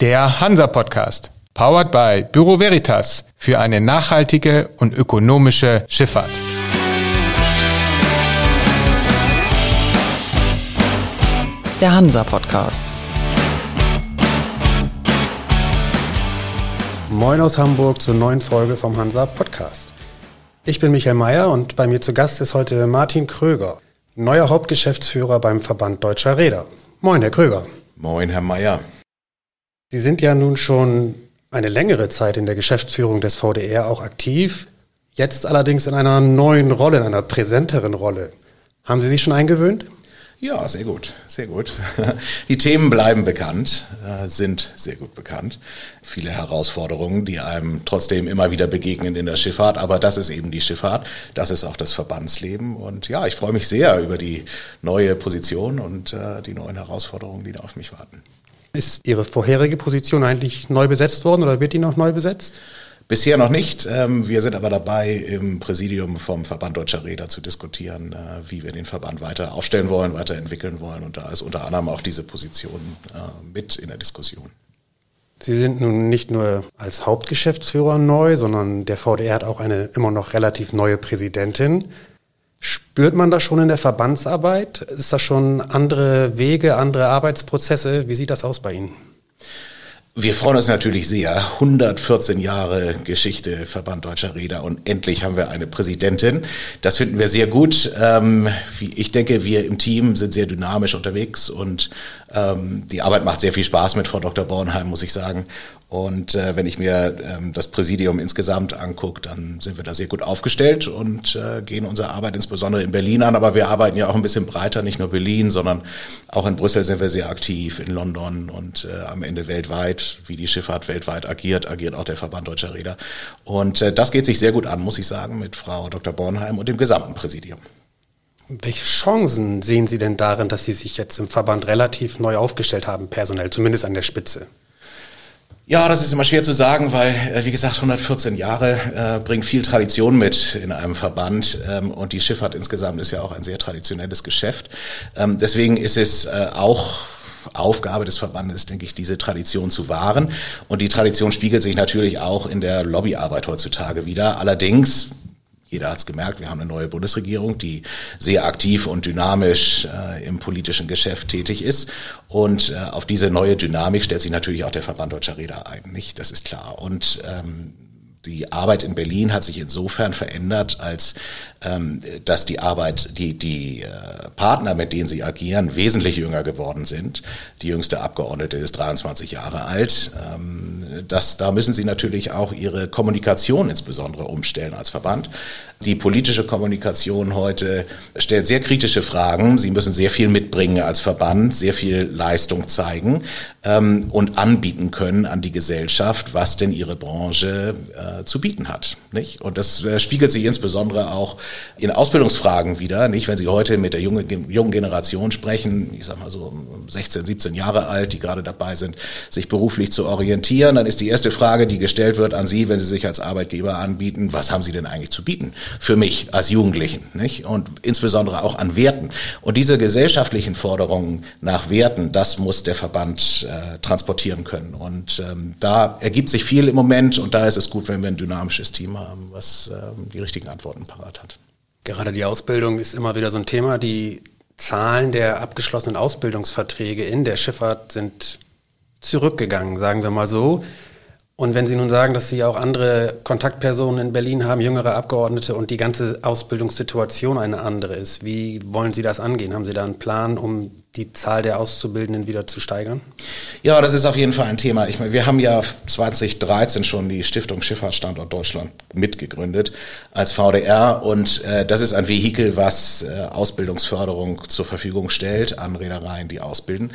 Der Hansa-Podcast, powered by Büro Veritas für eine nachhaltige und ökonomische Schifffahrt. Der Hansa-Podcast. Moin aus Hamburg zur neuen Folge vom Hansa-Podcast. Ich bin Michael Mayer und bei mir zu Gast ist heute Martin Kröger, neuer Hauptgeschäftsführer beim Verband Deutscher Räder. Moin, Herr Kröger. Moin, Herr Mayer. Sie sind ja nun schon eine längere Zeit in der Geschäftsführung des VDR auch aktiv, jetzt allerdings in einer neuen Rolle, in einer präsenteren Rolle. Haben Sie sich schon eingewöhnt? Ja, sehr gut, sehr gut. Die Themen bleiben bekannt, äh, sind sehr gut bekannt. Viele Herausforderungen, die einem trotzdem immer wieder begegnen in der Schifffahrt, aber das ist eben die Schifffahrt, das ist auch das Verbandsleben und ja, ich freue mich sehr über die neue Position und äh, die neuen Herausforderungen, die da auf mich warten. Ist Ihre vorherige Position eigentlich neu besetzt worden oder wird die noch neu besetzt? Bisher noch nicht. Ähm, wir sind aber dabei, im Präsidium vom Verband Deutscher Räder zu diskutieren, äh, wie wir den Verband weiter aufstellen wollen, weiterentwickeln wollen. Und da ist unter anderem auch diese Position äh, mit in der Diskussion. Sie sind nun nicht nur als Hauptgeschäftsführer neu, sondern der VDR hat auch eine immer noch relativ neue Präsidentin. Spürt man das schon in der Verbandsarbeit? Ist das schon andere Wege, andere Arbeitsprozesse? Wie sieht das aus bei Ihnen? Wir freuen uns natürlich sehr. 114 Jahre Geschichte Verband Deutscher Räder und endlich haben wir eine Präsidentin. Das finden wir sehr gut. Ähm, ich denke, wir im Team sind sehr dynamisch unterwegs und ähm, die Arbeit macht sehr viel Spaß mit Frau Dr. Bornheim, muss ich sagen. Und äh, wenn ich mir ähm, das Präsidium insgesamt angucke, dann sind wir da sehr gut aufgestellt und äh, gehen unsere Arbeit insbesondere in Berlin an. Aber wir arbeiten ja auch ein bisschen breiter, nicht nur Berlin, sondern auch in Brüssel sind wir sehr aktiv, in London und äh, am Ende weltweit. Wie die Schifffahrt weltweit agiert, agiert auch der Verband Deutscher Räder. Und äh, das geht sich sehr gut an, muss ich sagen, mit Frau Dr. Bornheim und dem gesamten Präsidium. Welche Chancen sehen Sie denn darin, dass Sie sich jetzt im Verband relativ neu aufgestellt haben, personell, zumindest an der Spitze? Ja, das ist immer schwer zu sagen, weil, äh, wie gesagt, 114 Jahre äh, bringt viel Tradition mit in einem Verband ähm, und die Schifffahrt insgesamt ist ja auch ein sehr traditionelles Geschäft. Ähm, deswegen ist es äh, auch Aufgabe des Verbandes, denke ich, diese Tradition zu wahren. Und die Tradition spiegelt sich natürlich auch in der Lobbyarbeit heutzutage wieder. Allerdings jeder hat es gemerkt, wir haben eine neue Bundesregierung, die sehr aktiv und dynamisch äh, im politischen Geschäft tätig ist. Und äh, auf diese neue Dynamik stellt sich natürlich auch der Verband Deutscher Räder ein, nicht? Das ist klar. Und ähm, die Arbeit in Berlin hat sich insofern verändert, als dass die Arbeit, die, die äh, Partner, mit denen sie agieren, wesentlich jünger geworden sind. Die jüngste Abgeordnete ist 23 Jahre alt. Ähm, das, da müssen sie natürlich auch ihre Kommunikation insbesondere umstellen als Verband. Die politische Kommunikation heute stellt sehr kritische Fragen. Sie müssen sehr viel mitbringen als Verband, sehr viel Leistung zeigen ähm, und anbieten können an die Gesellschaft, was denn ihre Branche äh, zu bieten hat. Nicht? Und das äh, spiegelt sich insbesondere auch in Ausbildungsfragen wieder. Nicht, wenn Sie heute mit der jungen, jungen Generation sprechen, ich sag mal so 16, 17 Jahre alt, die gerade dabei sind, sich beruflich zu orientieren, dann ist die erste Frage, die gestellt wird an Sie, wenn Sie sich als Arbeitgeber anbieten, was haben Sie denn eigentlich zu bieten? für mich als Jugendlichen, nicht? Und insbesondere auch an Werten. Und diese gesellschaftlichen Forderungen nach Werten, das muss der Verband äh, transportieren können. Und ähm, da ergibt sich viel im Moment und da ist es gut, wenn wir ein dynamisches Team haben, was ähm, die richtigen Antworten parat hat. Gerade die Ausbildung ist immer wieder so ein Thema. Die Zahlen der abgeschlossenen Ausbildungsverträge in der Schifffahrt sind zurückgegangen, sagen wir mal so. Und wenn Sie nun sagen, dass Sie auch andere Kontaktpersonen in Berlin haben, jüngere Abgeordnete und die ganze Ausbildungssituation eine andere ist, wie wollen Sie das angehen? Haben Sie da einen Plan, um die Zahl der Auszubildenden wieder zu steigern? Ja, das ist auf jeden Fall ein Thema. Ich meine, wir haben ja 2013 schon die Stiftung Schifffahrtsstandort Deutschland mitgegründet als VDR und äh, das ist ein Vehikel, was äh, Ausbildungsförderung zur Verfügung stellt an Reedereien, die ausbilden.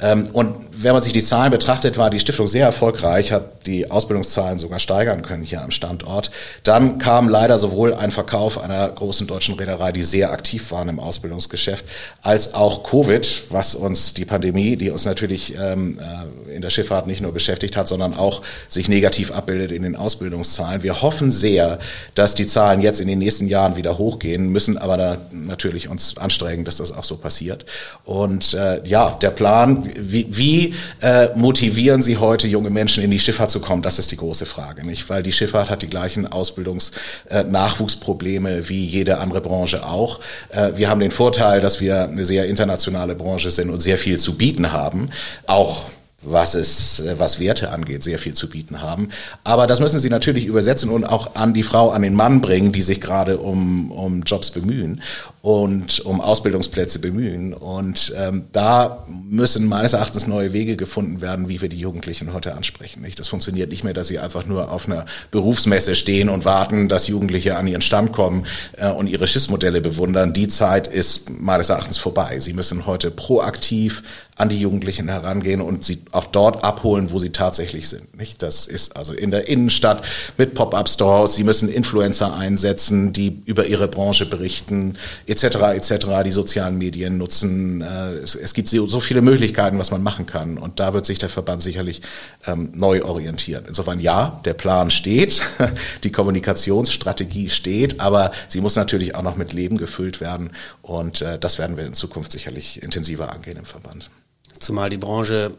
Ähm, und wenn man sich die Zahlen betrachtet, war die Stiftung sehr erfolgreich, hat die Ausbildungszahlen sogar steigern können hier am Standort. Dann kam leider sowohl ein Verkauf einer großen deutschen Reederei, die sehr aktiv waren im Ausbildungsgeschäft, als auch Covid was uns die Pandemie, die uns natürlich ähm, äh, in der Schifffahrt nicht nur beschäftigt hat, sondern auch sich negativ abbildet in den Ausbildungszahlen. Wir hoffen sehr, dass die Zahlen jetzt in den nächsten Jahren wieder hochgehen, müssen aber da natürlich uns anstrengen, dass das auch so passiert. Und äh, ja, der Plan, wie, wie äh, motivieren Sie heute junge Menschen in die Schifffahrt zu kommen, das ist die große Frage, nicht? Weil die Schifffahrt hat die gleichen Ausbildungsnachwuchsprobleme äh, wie jede andere Branche auch. Äh, wir haben den Vorteil, dass wir eine sehr internationale Branche sind und sehr viel zu bieten haben. Auch was es, äh, was Werte angeht, sehr viel zu bieten haben. Aber das müssen sie natürlich übersetzen und auch an die Frau, an den Mann bringen, die sich gerade um, um Jobs bemühen und um Ausbildungsplätze bemühen. Und ähm, da müssen meines Erachtens neue Wege gefunden werden, wie wir die Jugendlichen heute ansprechen. Nicht? Das funktioniert nicht mehr, dass sie einfach nur auf einer Berufsmesse stehen und warten, dass Jugendliche an ihren Stand kommen äh, und ihre Schiffsmodelle bewundern. Die Zeit ist meines Erachtens vorbei. Sie müssen heute proaktiv an die Jugendlichen herangehen und sie auch dort abholen, wo sie tatsächlich sind. Nicht? Das ist also in der Innenstadt mit Pop-up-Stores. Sie müssen Influencer einsetzen, die über ihre Branche berichten, etc. etc. Die sozialen Medien nutzen. Äh, es, es gibt so viele Möglichkeiten, was man machen kann. Und da wird sich der Verband sicherlich ähm, neu orientieren. Insofern ja, der Plan steht, die Kommunikationsstrategie steht, aber sie muss natürlich auch noch mit Leben gefüllt werden. Und äh, das werden wir in Zukunft sicherlich intensiver angehen im Verband. Zumal die Branche,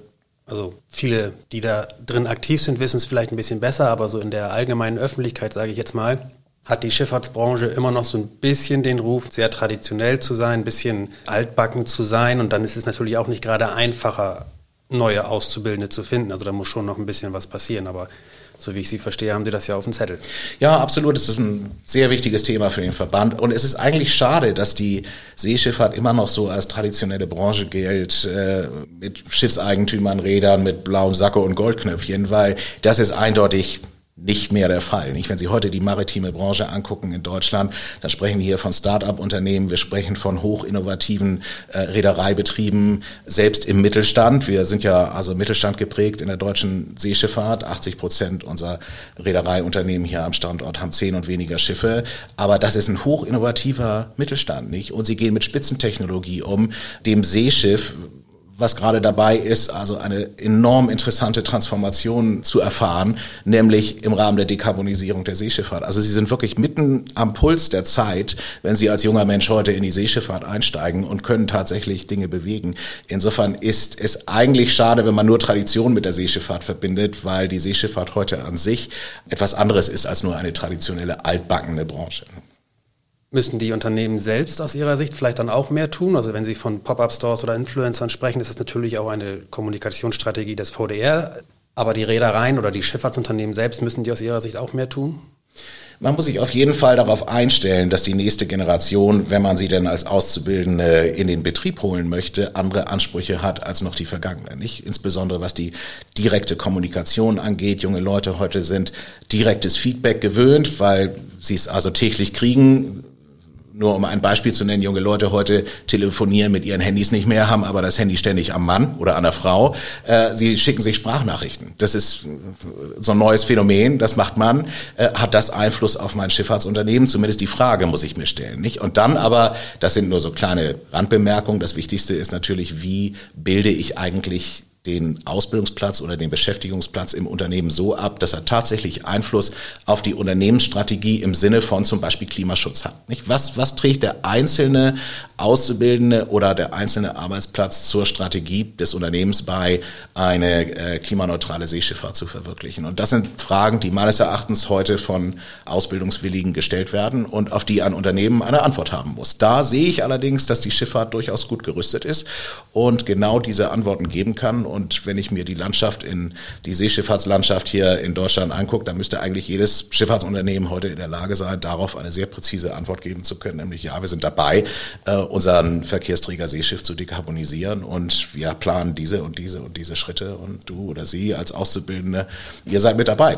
also viele, die da drin aktiv sind, wissen es vielleicht ein bisschen besser, aber so in der allgemeinen Öffentlichkeit, sage ich jetzt mal, hat die Schifffahrtsbranche immer noch so ein bisschen den Ruf, sehr traditionell zu sein, ein bisschen altbacken zu sein. Und dann ist es natürlich auch nicht gerade einfacher, neue Auszubildende zu finden. Also da muss schon noch ein bisschen was passieren. Aber so wie ich Sie verstehe, haben Sie das ja auf dem Zettel. Ja, absolut. Es ist ein sehr wichtiges Thema für den Verband. Und es ist eigentlich schade, dass die Seeschifffahrt immer noch so als traditionelle Branche gilt, äh, mit Schiffseigentümern, Rädern, mit blauem Sacko und Goldknöpfchen, weil das ist eindeutig nicht mehr der Fall. Nicht? Wenn Sie heute die maritime Branche angucken in Deutschland, dann sprechen wir hier von Start-up-Unternehmen, wir sprechen von hochinnovativen äh, Reedereibetrieben, selbst im Mittelstand. Wir sind ja also Mittelstand geprägt in der deutschen Seeschifffahrt. 80 Prozent unserer Reedereiunternehmen hier am Standort haben zehn und weniger Schiffe. Aber das ist ein hochinnovativer Mittelstand, nicht? Und sie gehen mit Spitzentechnologie um. Dem Seeschiff was gerade dabei ist, also eine enorm interessante Transformation zu erfahren, nämlich im Rahmen der Dekarbonisierung der Seeschifffahrt. Also Sie sind wirklich mitten am Puls der Zeit, wenn Sie als junger Mensch heute in die Seeschifffahrt einsteigen und können tatsächlich Dinge bewegen. Insofern ist es eigentlich schade, wenn man nur Tradition mit der Seeschifffahrt verbindet, weil die Seeschifffahrt heute an sich etwas anderes ist als nur eine traditionelle altbackene Branche. Müssen die Unternehmen selbst aus ihrer Sicht vielleicht dann auch mehr tun? Also wenn Sie von Pop-up-Stores oder Influencern sprechen, ist das natürlich auch eine Kommunikationsstrategie des VDR. Aber die Reedereien oder die Schifffahrtsunternehmen selbst müssen die aus ihrer Sicht auch mehr tun? Man muss sich auf jeden Fall darauf einstellen, dass die nächste Generation, wenn man sie denn als Auszubildende in den Betrieb holen möchte, andere Ansprüche hat als noch die vergangene. Nicht? Insbesondere was die direkte Kommunikation angeht. Junge Leute heute sind direktes Feedback gewöhnt, weil sie es also täglich kriegen nur um ein Beispiel zu nennen, junge Leute heute telefonieren mit ihren Handys nicht mehr, haben aber das Handy ständig am Mann oder an der Frau. Äh, sie schicken sich Sprachnachrichten. Das ist so ein neues Phänomen, das macht man. Äh, hat das Einfluss auf mein Schifffahrtsunternehmen? Zumindest die Frage muss ich mir stellen. Nicht? Und dann aber, das sind nur so kleine Randbemerkungen, das Wichtigste ist natürlich, wie bilde ich eigentlich den Ausbildungsplatz oder den Beschäftigungsplatz im Unternehmen so ab, dass er tatsächlich Einfluss auf die Unternehmensstrategie im Sinne von zum Beispiel Klimaschutz hat. Nicht? Was, was trägt der einzelne Auszubildende oder der einzelne Arbeitsplatz zur Strategie des Unternehmens bei, eine äh, klimaneutrale Seeschifffahrt zu verwirklichen? Und das sind Fragen, die meines Erachtens heute von Ausbildungswilligen gestellt werden und auf die ein Unternehmen eine Antwort haben muss. Da sehe ich allerdings, dass die Schifffahrt durchaus gut gerüstet ist und genau diese Antworten geben kann und wenn ich mir die Landschaft in die Seeschifffahrtslandschaft hier in Deutschland angucke, dann müsste eigentlich jedes Schifffahrtsunternehmen heute in der Lage sein, darauf eine sehr präzise Antwort geben zu können, nämlich ja, wir sind dabei, äh, unseren Verkehrsträger Seeschiff zu dekarbonisieren und wir planen diese und diese und diese Schritte und du oder sie als Auszubildende, ihr seid mit dabei.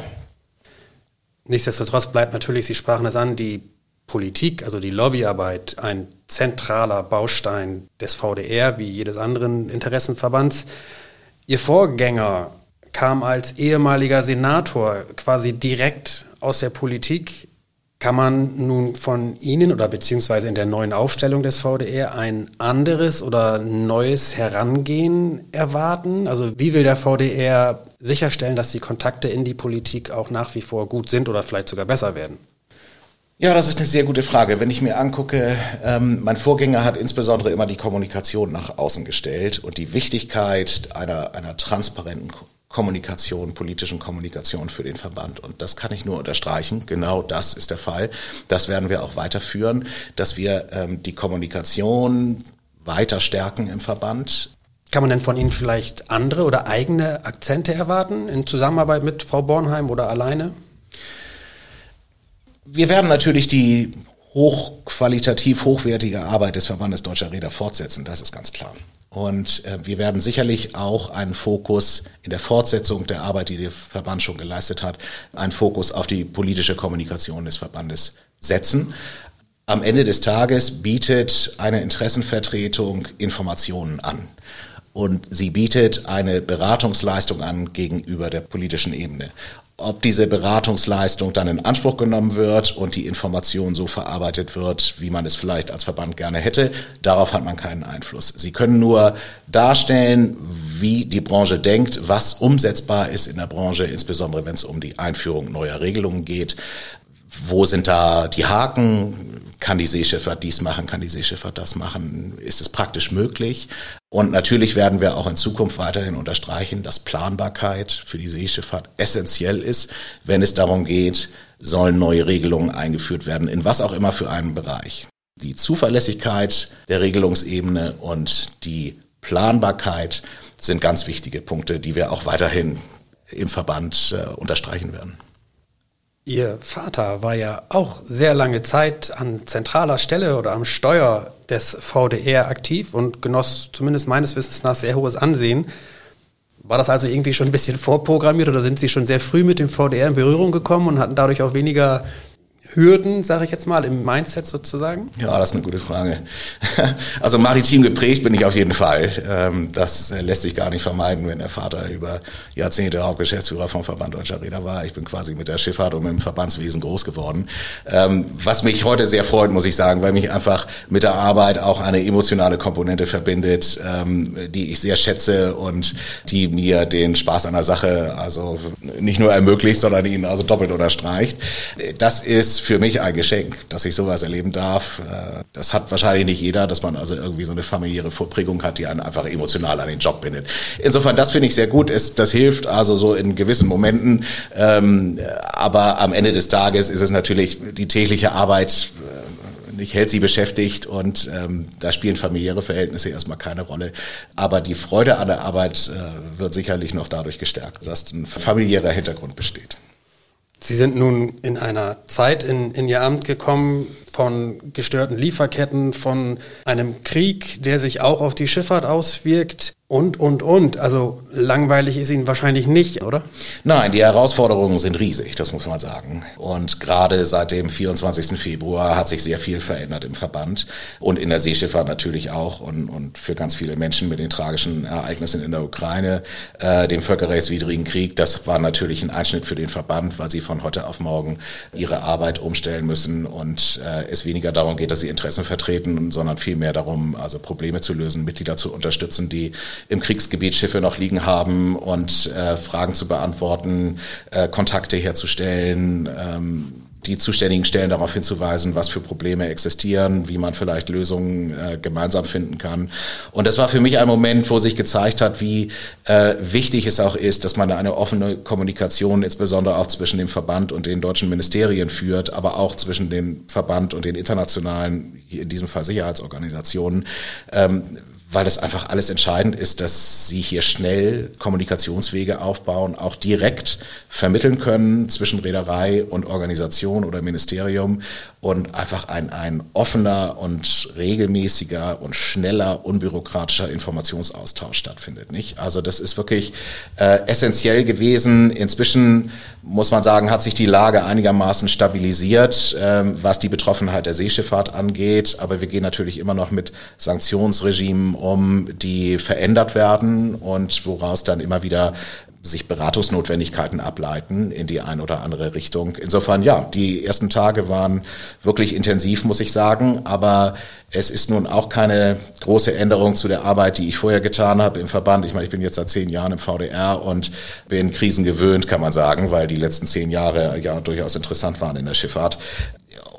Nichtsdestotrotz bleibt natürlich, Sie sprachen es an, die Politik, also die Lobbyarbeit, ein zentraler Baustein des VDR wie jedes anderen Interessenverbands. Ihr Vorgänger kam als ehemaliger Senator quasi direkt aus der Politik Kann man nun von Ihnen oder beziehungsweise in der neuen Aufstellung des VDR ein anderes oder neues Herangehen erwarten? Also wie will der VDR sicherstellen, dass die Kontakte in die Politik auch nach wie vor gut sind oder vielleicht sogar besser werden? Ja, das ist eine sehr gute Frage. Wenn ich mir angucke, ähm, mein Vorgänger hat insbesondere immer die Kommunikation nach außen gestellt und die Wichtigkeit einer, einer transparenten Kommunikation, politischen Kommunikation für den Verband. Und das kann ich nur unterstreichen. Genau das ist der Fall. Das werden wir auch weiterführen, dass wir ähm, die Kommunikation weiter stärken im Verband. Kann man denn von Ihnen vielleicht andere oder eigene Akzente erwarten in Zusammenarbeit mit Frau Bornheim oder alleine? Wir werden natürlich die hochqualitativ hochwertige Arbeit des Verbandes Deutscher Räder fortsetzen, das ist ganz klar. Und äh, wir werden sicherlich auch einen Fokus in der Fortsetzung der Arbeit, die der Verband schon geleistet hat, einen Fokus auf die politische Kommunikation des Verbandes setzen. Am Ende des Tages bietet eine Interessenvertretung Informationen an. Und sie bietet eine Beratungsleistung an gegenüber der politischen Ebene ob diese Beratungsleistung dann in Anspruch genommen wird und die Information so verarbeitet wird, wie man es vielleicht als Verband gerne hätte, darauf hat man keinen Einfluss. Sie können nur darstellen, wie die Branche denkt, was umsetzbar ist in der Branche, insbesondere wenn es um die Einführung neuer Regelungen geht. Wo sind da die Haken? Kann die Seeschifffahrt dies machen? Kann die Seeschifffahrt das machen? Ist es praktisch möglich? Und natürlich werden wir auch in Zukunft weiterhin unterstreichen, dass Planbarkeit für die Seeschifffahrt essentiell ist, wenn es darum geht, sollen neue Regelungen eingeführt werden, in was auch immer für einen Bereich. Die Zuverlässigkeit der Regelungsebene und die Planbarkeit sind ganz wichtige Punkte, die wir auch weiterhin im Verband äh, unterstreichen werden. Ihr Vater war ja auch sehr lange Zeit an zentraler Stelle oder am Steuer des VDR aktiv und genoss zumindest meines Wissens nach sehr hohes Ansehen. War das also irgendwie schon ein bisschen vorprogrammiert oder sind Sie schon sehr früh mit dem VDR in Berührung gekommen und hatten dadurch auch weniger Hürden, sage ich jetzt mal, im Mindset sozusagen? Ja, das ist eine gute Frage. Also maritim geprägt bin ich auf jeden Fall. Ähm, das lässt sich gar nicht vermeiden, wenn der Vater über Jahrzehnte Hauptgeschäftsführer vom Verband Deutscher Räder war. Ich bin quasi mit der Schifffahrt und mit dem Verbandswesen groß geworden. Ähm, was mich heute sehr freut, muss ich sagen, weil mich einfach mit der Arbeit auch eine emotionale Komponente verbindet, ähm, die ich sehr schätze und die mir den Spaß an der Sache also nicht nur ermöglicht, sondern ihn also doppelt unterstreicht. Das ist für mich ein Geschenk, dass ich sowas erleben darf. Äh, das hat wahrscheinlich nicht jeder, dass man also irgendwie so eine familiäre Vorprägung hat, die einen einfach emotional an den Job bindet. Insofern, das finde ich sehr gut. Es, das hilft also so in gewissen Momenten. Ähm, aber am Ende des Tages ist es natürlich die tägliche Arbeit, äh, ich hält sie beschäftigt und ähm, da spielen familiäre Verhältnisse erstmal keine Rolle. Aber die Freude an der Arbeit äh, wird sicherlich noch dadurch gestärkt, dass ein familiärer Hintergrund besteht. Sie sind nun in einer Zeit in, in Ihr Amt gekommen von gestörten Lieferketten, von einem Krieg, der sich auch auf die Schifffahrt auswirkt und, und, und. Also langweilig ist Ihnen wahrscheinlich nicht, oder? Nein, die Herausforderungen sind riesig, das muss man sagen. Und gerade seit dem 24. Februar hat sich sehr viel verändert im Verband und in der Seeschifffahrt natürlich auch und, und für ganz viele Menschen mit den tragischen Ereignissen in der Ukraine, äh, dem völkerrechtswidrigen Krieg. Das war natürlich ein Einschnitt für den Verband, weil sie von heute auf morgen ihre Arbeit umstellen müssen und äh, es weniger darum geht, dass sie Interessen vertreten, sondern vielmehr darum, also Probleme zu lösen, Mitglieder zu unterstützen, die im Kriegsgebiet Schiffe noch liegen haben und äh, Fragen zu beantworten, äh, Kontakte herzustellen, ähm, die zuständigen Stellen darauf hinzuweisen, was für Probleme existieren, wie man vielleicht Lösungen äh, gemeinsam finden kann. Und das war für mich ein Moment, wo sich gezeigt hat, wie äh, wichtig es auch ist, dass man eine offene Kommunikation, insbesondere auch zwischen dem Verband und den deutschen Ministerien führt, aber auch zwischen dem Verband und den internationalen, in diesem Fall Sicherheitsorganisationen. Ähm, weil das einfach alles entscheidend ist, dass sie hier schnell Kommunikationswege aufbauen, auch direkt vermitteln können zwischen Reederei und Organisation oder Ministerium und einfach ein, ein offener und regelmäßiger und schneller, unbürokratischer Informationsaustausch stattfindet. Nicht? Also das ist wirklich äh, essentiell gewesen. Inzwischen muss man sagen, hat sich die Lage einigermaßen stabilisiert, äh, was die Betroffenheit der Seeschifffahrt angeht. Aber wir gehen natürlich immer noch mit Sanktionsregimen um, die verändert werden und woraus dann immer wieder sich Beratungsnotwendigkeiten ableiten in die ein oder andere Richtung. Insofern, ja, die ersten Tage waren wirklich intensiv, muss ich sagen, aber es ist nun auch keine große Änderung zu der Arbeit, die ich vorher getan habe im Verband. Ich meine, ich bin jetzt seit zehn Jahren im VDR und bin Krisen gewöhnt, kann man sagen, weil die letzten zehn Jahre ja durchaus interessant waren in der Schifffahrt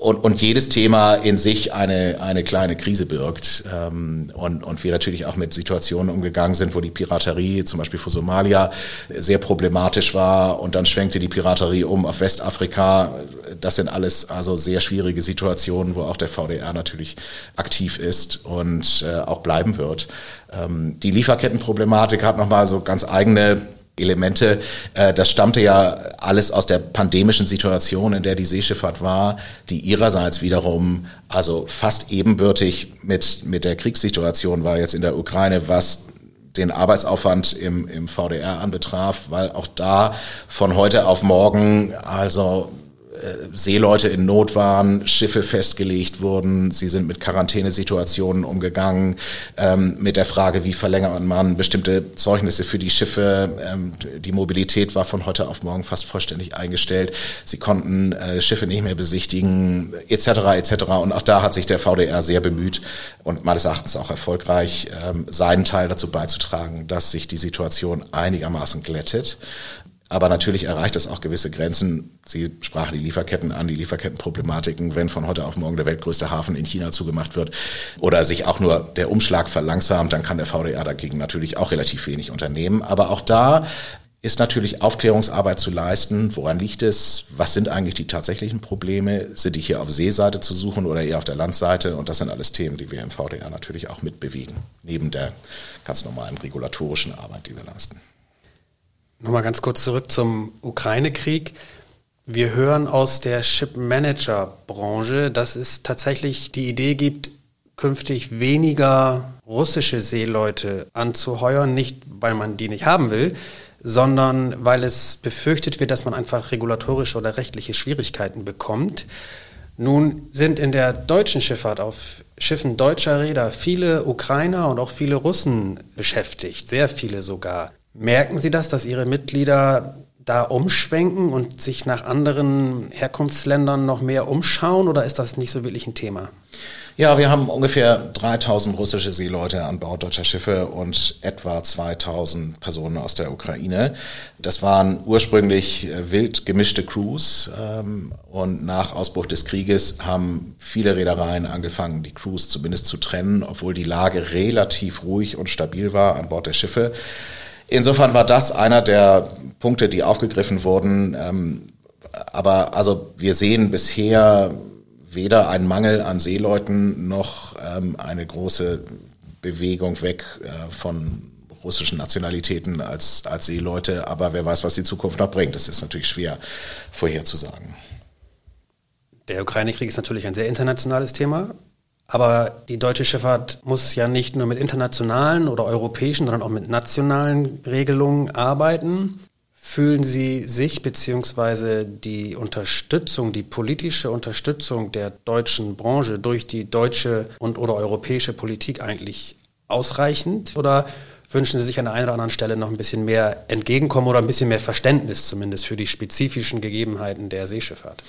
und, und jedes Thema in sich eine, eine kleine Krise birgt. Ähm, und, und wir natürlich auch mit Situationen umgegangen sind, wo die Piraterie zum Beispiel für Somalia sehr problematisch war und dann schwenkte die Piraterie um auf Westafrika. Das sind alles also sehr schwierige Situationen, wo auch der VDR natürlich aktiv ist und äh, auch bleiben wird. Ähm, die Lieferkettenproblematik hat nochmal so ganz eigene Elemente. Äh, das stammte ja alles aus der pandemischen Situation, in der die Seeschifffahrt war, die ihrerseits wiederum also fast ebenbürtig mit, mit der Kriegssituation war jetzt in der Ukraine, was den Arbeitsaufwand im, im VDR anbetraf, weil auch da von heute auf morgen also Seeleute in Not waren, Schiffe festgelegt wurden, sie sind mit Quarantänesituationen umgegangen, ähm, mit der Frage, wie verlängert man bestimmte Zeugnisse für die Schiffe. Ähm, die Mobilität war von heute auf morgen fast vollständig eingestellt. Sie konnten äh, Schiffe nicht mehr besichtigen, etc. etc. Und auch da hat sich der VDR sehr bemüht und meines Erachtens auch erfolgreich, ähm, seinen Teil dazu beizutragen, dass sich die Situation einigermaßen glättet. Aber natürlich erreicht es auch gewisse Grenzen. Sie sprachen die Lieferketten an, die Lieferkettenproblematiken, wenn von heute auf morgen der weltgrößte Hafen in China zugemacht wird oder sich auch nur der Umschlag verlangsamt, dann kann der VDR dagegen natürlich auch relativ wenig unternehmen. Aber auch da ist natürlich Aufklärungsarbeit zu leisten. Woran liegt es? Was sind eigentlich die tatsächlichen Probleme? Sind die hier auf Seeseite zu suchen oder eher auf der Landseite? Und das sind alles Themen, die wir im VDR natürlich auch mitbewegen, neben der ganz normalen regulatorischen Arbeit, die wir leisten. Nochmal ganz kurz zurück zum Ukraine-Krieg. Wir hören aus der Ship-Manager-Branche, dass es tatsächlich die Idee gibt, künftig weniger russische Seeleute anzuheuern, nicht weil man die nicht haben will, sondern weil es befürchtet wird, dass man einfach regulatorische oder rechtliche Schwierigkeiten bekommt. Nun sind in der deutschen Schifffahrt auf Schiffen deutscher Räder viele Ukrainer und auch viele Russen beschäftigt, sehr viele sogar. Merken Sie das, dass Ihre Mitglieder da umschwenken und sich nach anderen Herkunftsländern noch mehr umschauen oder ist das nicht so wirklich ein Thema? Ja, wir haben ungefähr 3000 russische Seeleute an Bord deutscher Schiffe und etwa 2000 Personen aus der Ukraine. Das waren ursprünglich äh, wild gemischte Crews ähm, und nach Ausbruch des Krieges haben viele Reedereien angefangen, die Crews zumindest zu trennen, obwohl die Lage relativ ruhig und stabil war an Bord der Schiffe. Insofern war das einer der Punkte, die aufgegriffen wurden. Ähm, aber also wir sehen bisher weder einen Mangel an Seeleuten noch ähm, eine große Bewegung weg äh, von russischen Nationalitäten als, als Seeleute. Aber wer weiß, was die Zukunft noch bringt. Das ist natürlich schwer vorherzusagen. Der Ukraine-Krieg ist natürlich ein sehr internationales Thema. Aber die deutsche Schifffahrt muss ja nicht nur mit internationalen oder europäischen, sondern auch mit nationalen Regelungen arbeiten. Fühlen Sie sich beziehungsweise die Unterstützung, die politische Unterstützung der deutschen Branche durch die deutsche und oder europäische Politik eigentlich ausreichend? Oder wünschen Sie sich an der einen oder anderen Stelle noch ein bisschen mehr Entgegenkommen oder ein bisschen mehr Verständnis zumindest für die spezifischen Gegebenheiten der Seeschifffahrt?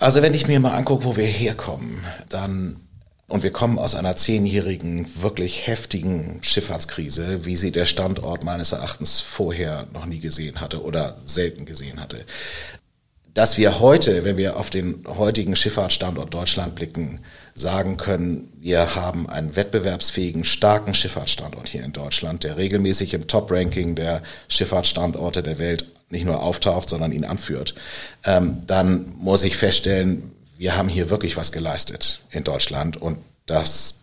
Also wenn ich mir mal angucke, wo wir herkommen, dann und wir kommen aus einer zehnjährigen, wirklich heftigen Schifffahrtskrise, wie sie der Standort meines Erachtens vorher noch nie gesehen hatte oder selten gesehen hatte. Dass wir heute, wenn wir auf den heutigen Schifffahrtsstandort Deutschland blicken, sagen können, wir haben einen wettbewerbsfähigen, starken Schifffahrtsstandort hier in Deutschland, der regelmäßig im Top-Ranking der Schifffahrtsstandorte der Welt nicht nur auftaucht, sondern ihn anführt, ähm, dann muss ich feststellen, wir haben hier wirklich was geleistet in Deutschland und das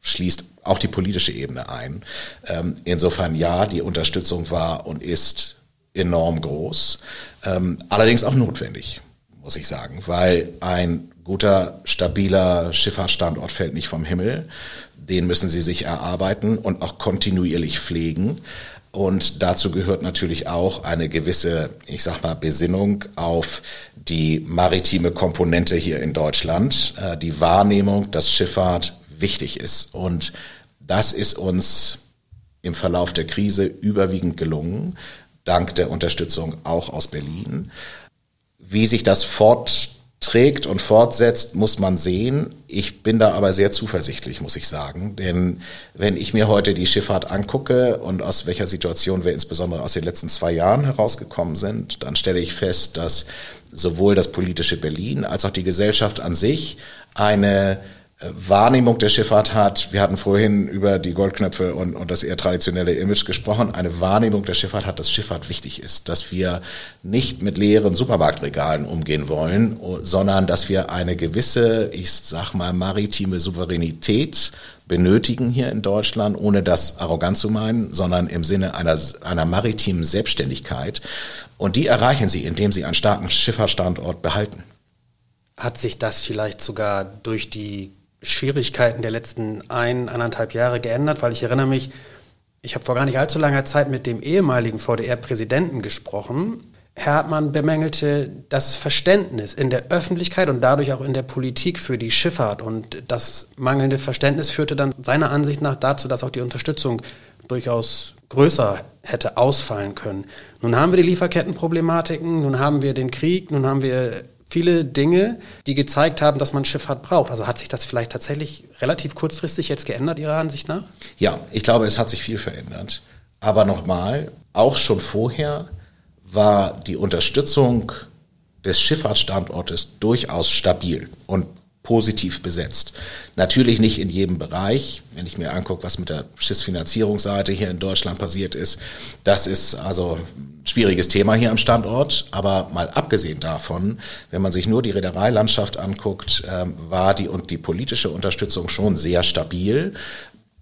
schließt auch die politische Ebene ein. Ähm, insofern ja, die Unterstützung war und ist enorm groß, ähm, allerdings auch notwendig, muss ich sagen, weil ein guter, stabiler Schifffahrtsstandort fällt nicht vom Himmel. Den müssen sie sich erarbeiten und auch kontinuierlich pflegen. Und dazu gehört natürlich auch eine gewisse, ich sag mal, Besinnung auf die maritime Komponente hier in Deutschland, äh, die Wahrnehmung, dass Schifffahrt wichtig ist. Und das ist uns im Verlauf der Krise überwiegend gelungen. Dank der Unterstützung auch aus Berlin. Wie sich das fortträgt und fortsetzt, muss man sehen. Ich bin da aber sehr zuversichtlich, muss ich sagen. Denn wenn ich mir heute die Schifffahrt angucke und aus welcher Situation wir insbesondere aus den letzten zwei Jahren herausgekommen sind, dann stelle ich fest, dass sowohl das politische Berlin als auch die Gesellschaft an sich eine Wahrnehmung der Schifffahrt hat. Wir hatten vorhin über die Goldknöpfe und, und das eher traditionelle Image gesprochen. Eine Wahrnehmung der Schifffahrt hat, dass Schifffahrt wichtig ist, dass wir nicht mit leeren Supermarktregalen umgehen wollen, sondern dass wir eine gewisse, ich sag mal, maritime Souveränität benötigen hier in Deutschland, ohne das arrogant zu meinen, sondern im Sinne einer, einer maritimen Selbstständigkeit. Und die erreichen sie, indem sie einen starken Schifffahrtsstandort behalten. Hat sich das vielleicht sogar durch die Schwierigkeiten der letzten ein, anderthalb Jahre geändert, weil ich erinnere mich, ich habe vor gar nicht allzu langer Zeit mit dem ehemaligen VDR-Präsidenten gesprochen. Herr Hartmann bemängelte das Verständnis in der Öffentlichkeit und dadurch auch in der Politik für die Schifffahrt. Und das mangelnde Verständnis führte dann seiner Ansicht nach dazu, dass auch die Unterstützung durchaus größer hätte ausfallen können. Nun haben wir die Lieferkettenproblematiken, nun haben wir den Krieg, nun haben wir viele Dinge, die gezeigt haben, dass man Schifffahrt braucht. Also hat sich das vielleicht tatsächlich relativ kurzfristig jetzt geändert, Ihrer Ansicht nach? Ja, ich glaube, es hat sich viel verändert. Aber nochmal, auch schon vorher war die Unterstützung des Schifffahrtsstandortes durchaus stabil und positiv besetzt. Natürlich nicht in jedem Bereich. Wenn ich mir angucke, was mit der Schiffsfinanzierungsseite hier in Deutschland passiert ist, das ist also ein schwieriges Thema hier am Standort. Aber mal abgesehen davon, wenn man sich nur die Reedereilandschaft anguckt, ähm, war die und die politische Unterstützung schon sehr stabil.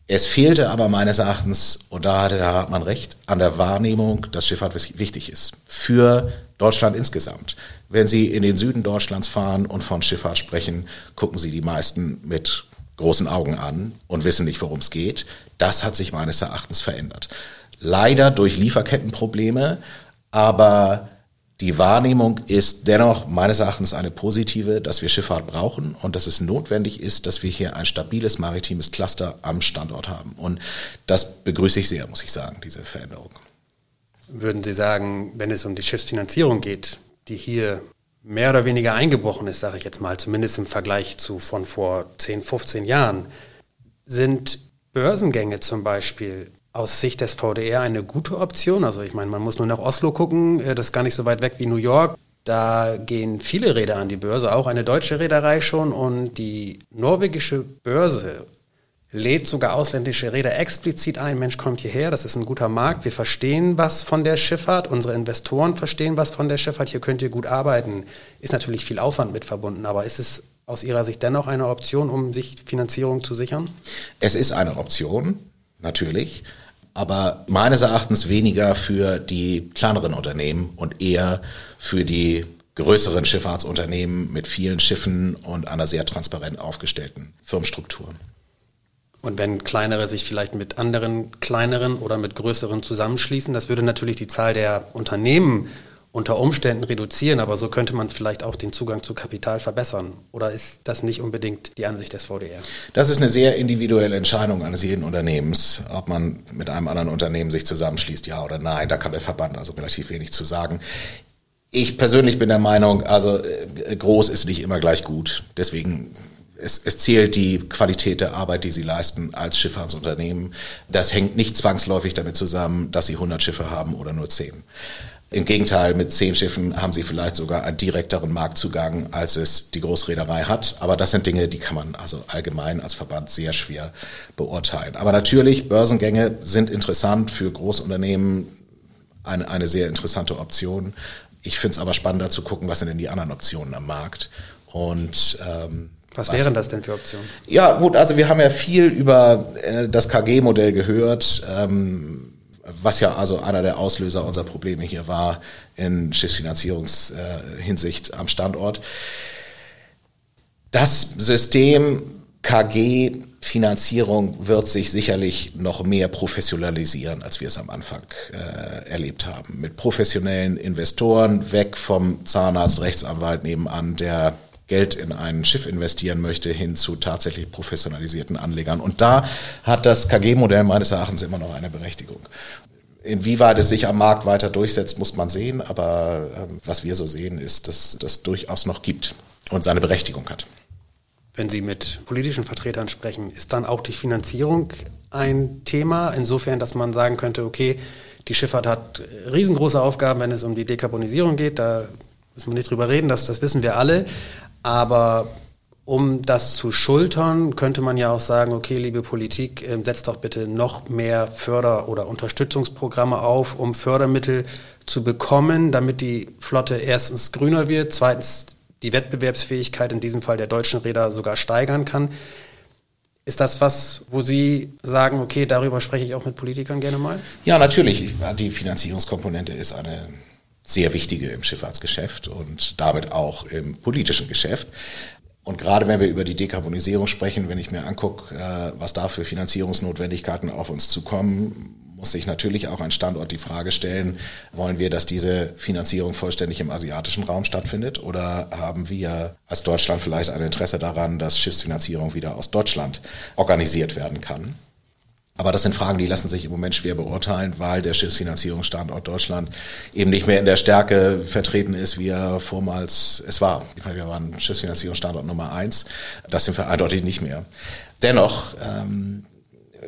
Es fehlte aber meines Erachtens, und da hatte Herr Hartmann recht, an der Wahrnehmung, dass Schifffahrt wichtig ist. Für Deutschland insgesamt. Wenn Sie in den Süden Deutschlands fahren und von Schifffahrt sprechen, gucken Sie die meisten mit großen Augen an und wissen nicht, worum es geht. Das hat sich meines Erachtens verändert. Leider durch Lieferkettenprobleme, aber die Wahrnehmung ist dennoch meines Erachtens eine positive, dass wir Schifffahrt brauchen und dass es notwendig ist, dass wir hier ein stabiles maritimes Cluster am Standort haben. Und das begrüße ich sehr, muss ich sagen, diese Veränderung. Würden Sie sagen, wenn es um die Schiffsfinanzierung geht, die hier mehr oder weniger eingebrochen ist, sage ich jetzt mal, zumindest im Vergleich zu von vor 10, 15 Jahren, sind Börsengänge zum Beispiel aus Sicht des VDR eine gute Option. Also ich meine, man muss nur nach Oslo gucken, äh, das ist gar nicht so weit weg wie New York. Da gehen viele Räder an die Börse, auch eine deutsche Reederei schon und die norwegische Börse lädt sogar ausländische Räder explizit ein, Mensch, kommt hierher, das ist ein guter Markt, wir verstehen was von der Schifffahrt, unsere Investoren verstehen was von der Schifffahrt, hier könnt ihr gut arbeiten. Ist natürlich viel Aufwand mit verbunden, aber ist es aus Ihrer Sicht dennoch eine Option, um sich Finanzierung zu sichern? Es ist eine Option, natürlich, aber meines Erachtens weniger für die kleineren Unternehmen und eher für die größeren Schifffahrtsunternehmen mit vielen Schiffen und einer sehr transparent aufgestellten Firmenstruktur. Und wenn kleinere sich vielleicht mit anderen kleineren oder mit größeren zusammenschließen, das würde natürlich die Zahl der Unternehmen unter Umständen reduzieren, aber so könnte man vielleicht auch den Zugang zu Kapital verbessern. Oder ist das nicht unbedingt die Ansicht des VDR? Das ist eine sehr individuelle Entscheidung eines jeden Unternehmens, ob man mit einem anderen Unternehmen sich zusammenschließt, ja oder nein. Da kann der Verband also relativ wenig zu sagen. Ich persönlich bin der Meinung, also äh, groß ist nicht immer gleich gut. Deswegen es, es zählt die Qualität der Arbeit, die sie leisten als Schifffahrtsunternehmen. Das hängt nicht zwangsläufig damit zusammen, dass sie 100 Schiffe haben oder nur 10. Im Gegenteil, mit zehn Schiffen haben sie vielleicht sogar einen direkteren Marktzugang, als es die Großreederei hat. Aber das sind Dinge, die kann man also allgemein als Verband sehr schwer beurteilen. Aber natürlich, Börsengänge sind interessant für Großunternehmen, eine, eine sehr interessante Option. Ich finde es aber spannender zu gucken, was sind denn die anderen Optionen am Markt. Und ähm, was, wären das denn für Optionen? Ja, gut, also wir haben ja viel über äh, das KG-Modell gehört, ähm, was ja also einer der Auslöser unserer Probleme hier war in Schiffsfinanzierungshinsicht äh, am Standort. Das System KG Finanzierung wird sich sicherlich noch mehr professionalisieren, als wir es am Anfang äh, erlebt haben. Mit professionellen Investoren, weg vom Zahnarzt, Rechtsanwalt nebenan, der Geld in ein Schiff investieren möchte, hin zu tatsächlich professionalisierten Anlegern. Und da hat das KG-Modell meines Erachtens immer noch eine Berechtigung. Inwieweit es sich am Markt weiter durchsetzt, muss man sehen. Aber ähm, was wir so sehen, ist, dass das durchaus noch gibt und seine Berechtigung hat. Wenn Sie mit politischen Vertretern sprechen, ist dann auch die Finanzierung ein Thema, insofern, dass man sagen könnte, okay, die Schifffahrt hat riesengroße Aufgaben, wenn es um die Dekarbonisierung geht. Da müssen wir nicht drüber reden, das, das wissen wir alle. Aber um das zu schultern, könnte man ja auch sagen, okay, liebe Politik, ähm, setzt doch bitte noch mehr Förder- oder Unterstützungsprogramme auf, um Fördermittel zu bekommen, damit die Flotte erstens grüner wird, zweitens die Wettbewerbsfähigkeit in diesem Fall der deutschen Räder sogar steigern kann. Ist das was, wo Sie sagen, okay, darüber spreche ich auch mit Politikern gerne mal? Ja, natürlich. Die Finanzierungskomponente ist eine sehr wichtige im Schifffahrtsgeschäft und damit auch im politischen Geschäft. Und gerade wenn wir über die Dekarbonisierung sprechen, wenn ich mir angucke, äh, was da für Finanzierungsnotwendigkeiten auf uns zukommen, muss sich natürlich auch ein Standort die Frage stellen, wollen wir, dass diese Finanzierung vollständig im asiatischen Raum stattfindet oder haben wir als Deutschland vielleicht ein Interesse daran, dass Schiffsfinanzierung wieder aus Deutschland organisiert werden kann? Aber das sind Fragen, die lassen sich im Moment schwer beurteilen, weil der Schiffsfinanzierungsstandort Deutschland eben nicht mehr in der Stärke vertreten ist, wie er vormals es war. Ich meine, wir waren Schiffsfinanzierungsstandort Nummer eins. Das sind wir eindeutig nicht mehr. Dennoch, ähm,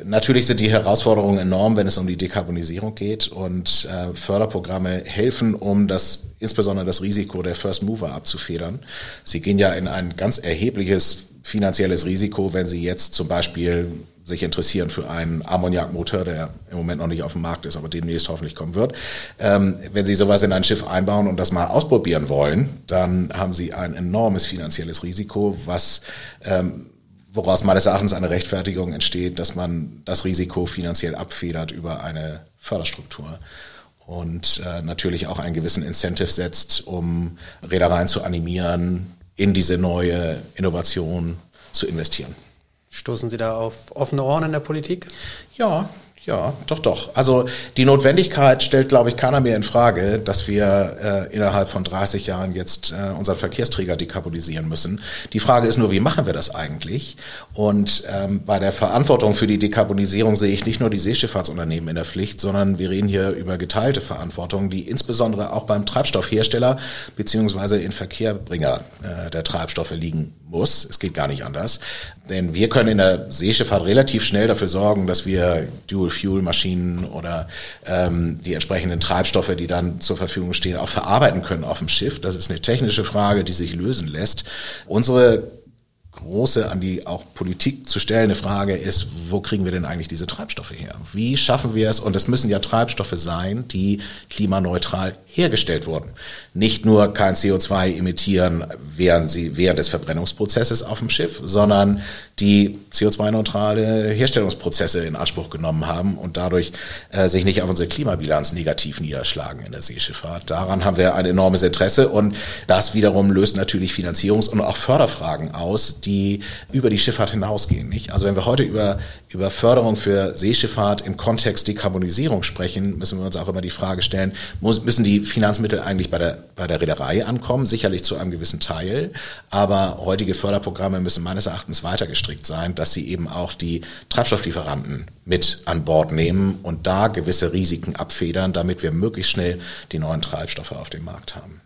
Natürlich sind die Herausforderungen enorm, wenn es um die Dekarbonisierung geht und äh, Förderprogramme helfen, um das insbesondere das Risiko der First Mover abzufedern. Sie gehen ja in ein ganz erhebliches finanzielles Risiko, wenn Sie jetzt zum Beispiel sich interessieren für einen Ammoniakmotor, der im Moment noch nicht auf dem Markt ist, aber demnächst hoffentlich kommen wird. Ähm, wenn Sie sowas in ein Schiff einbauen und das mal ausprobieren wollen, dann haben Sie ein enormes finanzielles Risiko, was ähm, woraus meines Erachtens eine Rechtfertigung entsteht, dass man das Risiko finanziell abfedert über eine Förderstruktur und äh, natürlich auch einen gewissen Incentive setzt, um Reedereien zu animieren, in diese neue Innovation zu investieren. Stoßen Sie da auf offene Ohren in der Politik? Ja, ja, doch, doch. Also die Notwendigkeit stellt, glaube ich, keiner mehr in Frage, dass wir äh, innerhalb von 30 Jahren jetzt äh, unseren Verkehrsträger dekarbonisieren müssen. Die Frage ist nur, wie machen wir das eigentlich? Und ähm, bei der Verantwortung für die Dekarbonisierung sehe ich nicht nur die Seeschifffahrtsunternehmen in der Pflicht, sondern wir reden hier über geteilte Verantwortung, die insbesondere auch beim Treibstoffhersteller beziehungsweise in Verkehrbringer äh, der Treibstoffe liegen muss. Es geht gar nicht anders. Denn wir können in der Seeschifffahrt relativ schnell dafür sorgen, dass wir Dual-Fuel-Maschinen oder ähm, die entsprechenden Treibstoffe, die dann zur Verfügung stehen, auch verarbeiten können auf dem Schiff. Das ist eine technische Frage, die sich lösen lässt. Unsere große an die auch Politik zu stellende Frage ist, wo kriegen wir denn eigentlich diese Treibstoffe her? Wie schaffen wir es? Und es müssen ja Treibstoffe sein, die klimaneutral hergestellt wurden. Nicht nur kein CO2 emittieren während sie während des Verbrennungsprozesses auf dem Schiff, sondern die CO2-neutrale Herstellungsprozesse in Anspruch genommen haben und dadurch äh, sich nicht auf unsere Klimabilanz negativ niederschlagen in der Seeschifffahrt. Daran haben wir ein enormes Interesse und das wiederum löst natürlich Finanzierungs- und auch Förderfragen aus, die über die Schifffahrt hinausgehen. Nicht? Also wenn wir heute über, über Förderung für Seeschifffahrt im Kontext Dekarbonisierung sprechen, müssen wir uns auch immer die Frage stellen, muss, müssen die Finanzmittel eigentlich bei der, bei der Reederei ankommen? Sicherlich zu einem gewissen Teil, aber heutige Förderprogramme müssen meines Erachtens weiter gestrickt sein, dass sie eben auch die Treibstofflieferanten mit an Bord nehmen und da gewisse Risiken abfedern, damit wir möglichst schnell die neuen Treibstoffe auf dem Markt haben.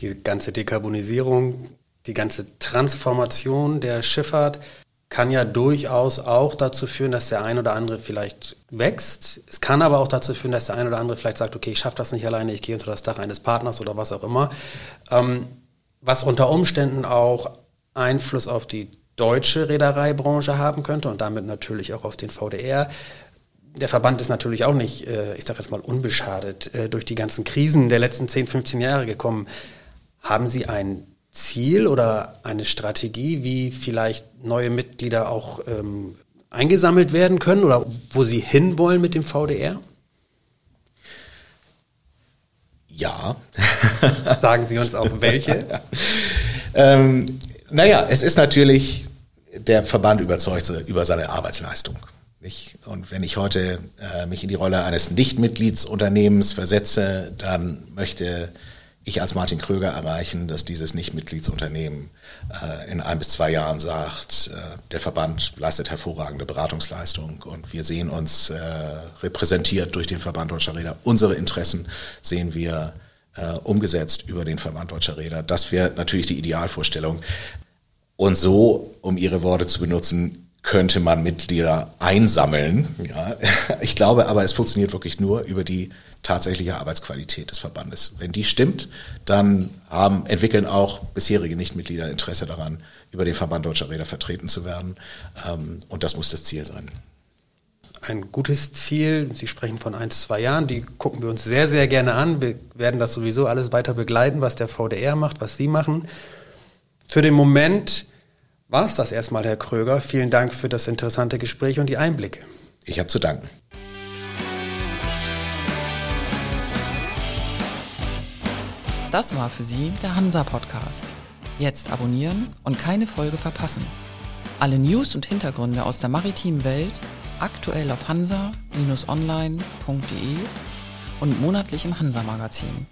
Die ganze Dekarbonisierung die ganze Transformation der Schifffahrt kann ja durchaus auch dazu führen, dass der ein oder andere vielleicht wächst. Es kann aber auch dazu führen, dass der ein oder andere vielleicht sagt, okay, ich schaffe das nicht alleine, ich gehe unter das Dach eines Partners oder was auch immer. Ähm, was unter Umständen auch Einfluss auf die deutsche Reedereibranche haben könnte und damit natürlich auch auf den VDR. Der Verband ist natürlich auch nicht, äh, ich sage jetzt mal, unbeschadet äh, durch die ganzen Krisen der letzten 10, 15 Jahre gekommen. Haben Sie ein Ziel oder eine Strategie, wie vielleicht neue Mitglieder auch ähm, eingesammelt werden können oder wo Sie hinwollen mit dem VDR? Ja. Sagen Sie uns auch welche? ähm, naja, es ist natürlich, der Verband überzeugt über seine Arbeitsleistung. Nicht? Und wenn ich heute äh, mich in die Rolle eines Nichtmitgliedsunternehmens versetze, dann möchte ich als Martin Kröger erreichen, dass dieses Nicht-Mitgliedsunternehmen äh, in ein bis zwei Jahren sagt, äh, der Verband leistet hervorragende Beratungsleistung und wir sehen uns äh, repräsentiert durch den Verband Deutscher Räder. Unsere Interessen sehen wir äh, umgesetzt über den Verband Deutscher Räder. Das wäre natürlich die Idealvorstellung. Und so, um Ihre Worte zu benutzen, könnte man Mitglieder einsammeln. Ja. Ich glaube aber, es funktioniert wirklich nur über die tatsächliche Arbeitsqualität des Verbandes. Wenn die stimmt, dann haben, entwickeln auch bisherige Nichtmitglieder Interesse daran, über den Verband Deutscher Räder vertreten zu werden. Ähm, und das muss das Ziel sein. Ein gutes Ziel, Sie sprechen von ein, zwei Jahren, die gucken wir uns sehr, sehr gerne an. Wir werden das sowieso alles weiter begleiten, was der VDR macht, was Sie machen. Für den Moment war es das erstmal, Herr Kröger. Vielen Dank für das interessante Gespräch und die Einblicke. Ich habe zu danken. Das war für Sie der Hansa Podcast. Jetzt abonnieren und keine Folge verpassen. Alle News und Hintergründe aus der maritimen Welt aktuell auf hansa-online.de und monatlich im Hansa Magazin.